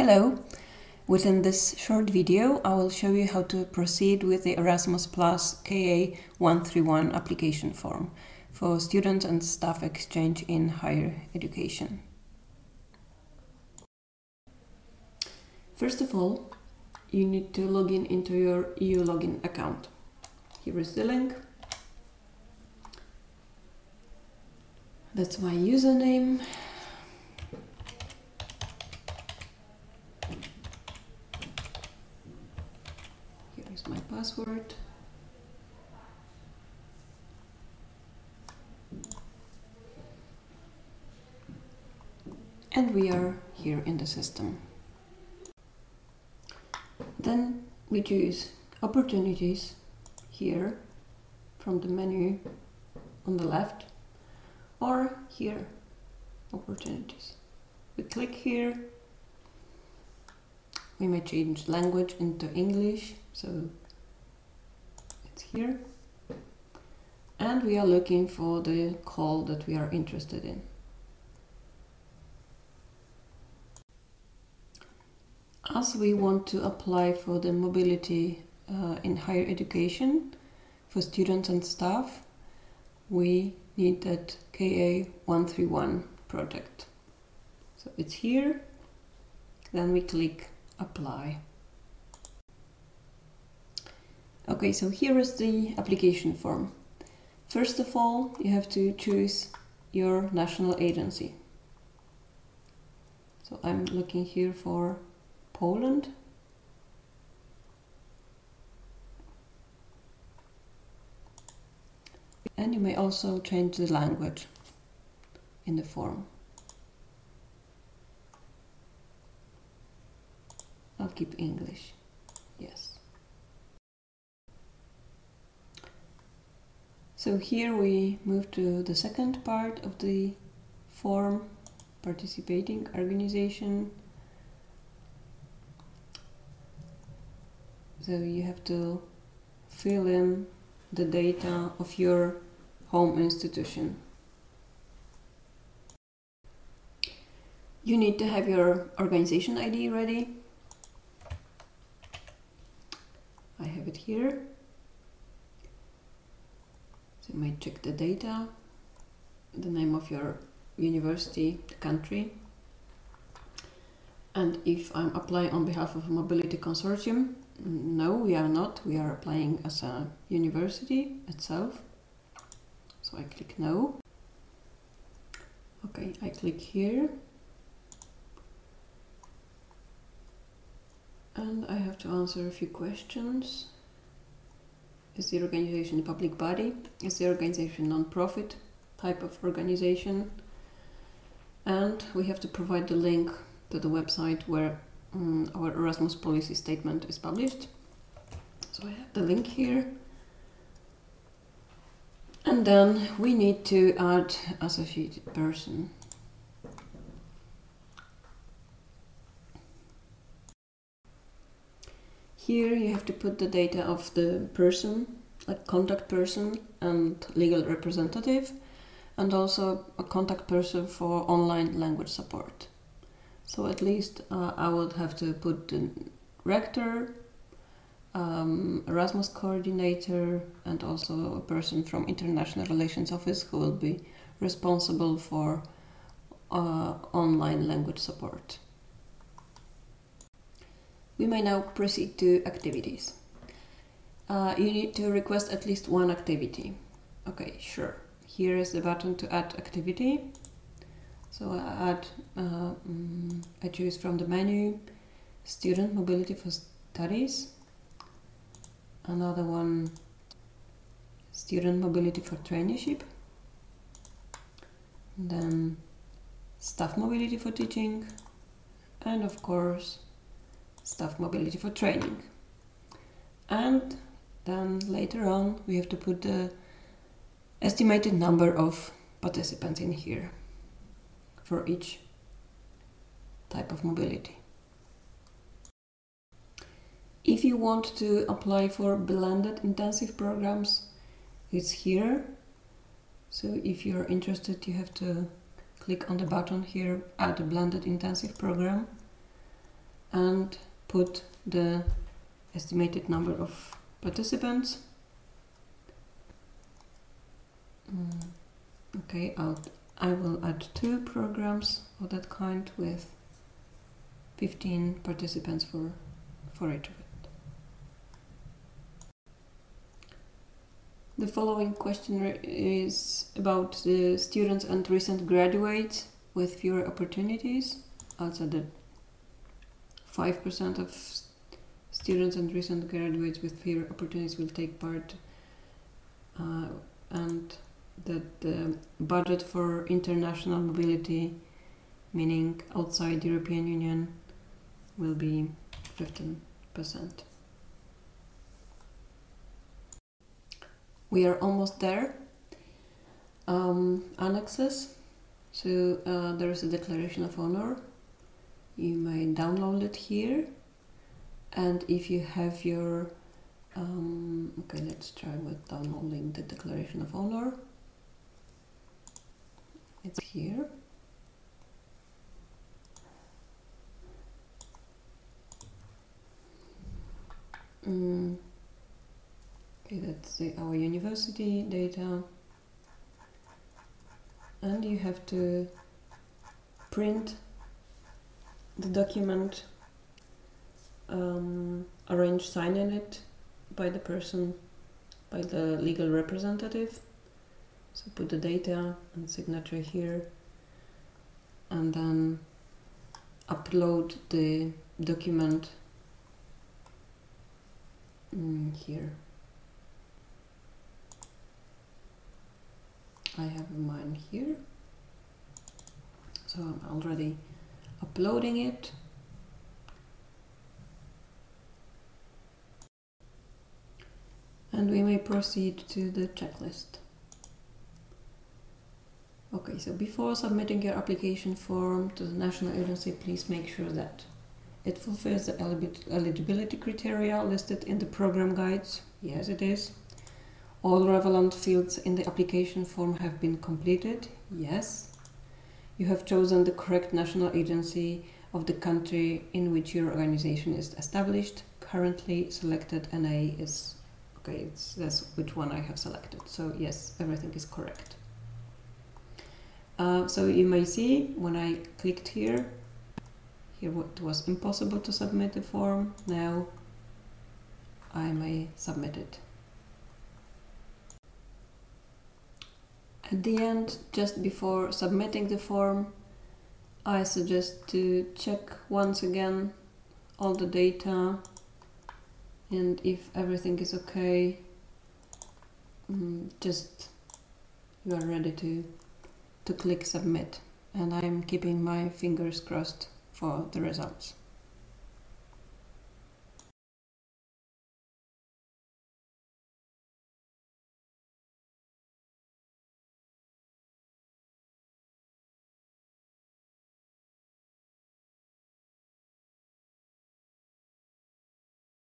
Hello! Within this short video, I will show you how to proceed with the Erasmus Plus KA 131 application form for student and staff exchange in higher education. First of all, you need to log in into your EU login account. Here is the link. That's my username. Here is my password. And we are here in the system. Then we choose opportunities here from the menu on the left or here opportunities. We click here. We may change language into English, so here. And we are looking for the call that we are interested in. As we want to apply for the mobility uh, in higher education for students and staff, we need that KA131 project. So it's here, then we click apply. Okay, so here is the application form. First of all, you have to choose your national agency. So I'm looking here for Poland. And you may also change the language in the form. I'll keep English. Yes. So here we move to the second part of the form, participating organization. So you have to fill in the data of your home institution. You need to have your organization ID ready. I have it here. You might check the data, the name of your university, the country. And if I'm applying on behalf of a mobility consortium, no, we are not. We are applying as a university itself. So I click no. Okay, I click here. And I have to answer a few questions. Is the organization a public body? Is the organization non-profit type of organization? And we have to provide the link to the website where um, our Erasmus policy statement is published. So I have the link here. And then we need to add associated person. Here you have to put the data of the person, like contact person and legal representative, and also a contact person for online language support. So at least uh, I would have to put the rector, um, Erasmus coordinator, and also a person from International Relations Office who will be responsible for uh, online language support. We may now proceed to activities. Uh, you need to request at least one activity. Okay, sure. Here is the button to add activity. So I add, uh, um, I choose from the menu student mobility for studies. Another one, student mobility for traineeship. Then staff mobility for teaching. And of course, staff mobility for training. And then later on, we have to put the estimated number of participants in here for each type of mobility. If you want to apply for blended intensive programs, it's here. So if you're interested, you have to click on the button here, add a blended intensive program. and put the estimated number of participants. Mm, okay, I'll, I will add two programs of that kind with 15 participants for, for each of it. The following question is about the students and recent graduates with fewer opportunities. That 5% of students and recent graduates with fewer opportunities will take part, uh, and that the budget for international mobility, meaning outside the European Union, will be 15%. We are almost there. Um, annexes. So uh, there is a declaration of honor. You may download it here. And if you have your um, okay, let's try with downloading the declaration of honor. It's here. Mm. Okay, that's the, our university data. And you have to print the document, um, arrange signing it by the person, by the legal representative. So put the data and signature here and then upload the document mm, here. I have mine here. So I'm already uploading it. And we may proceed to the checklist. Okay, so before submitting your application form to the national agency, please make sure that it fulfills the eligibility criteria listed in the program guides. Yes, it is. All relevant fields in the application form have been completed. Yes. You have chosen the correct national agency of the country in which your organization is established. Currently selected NA is okay, it's that's which one I have selected. So yes, everything is correct. Uh, so you may see when I clicked here, here it was impossible to submit the form. Now I may submit it. At the end, just before submitting the form, I suggest to check once again all the data and if everything is okay, mm, just you are ready to to click submit and I'm keeping my fingers crossed for the results.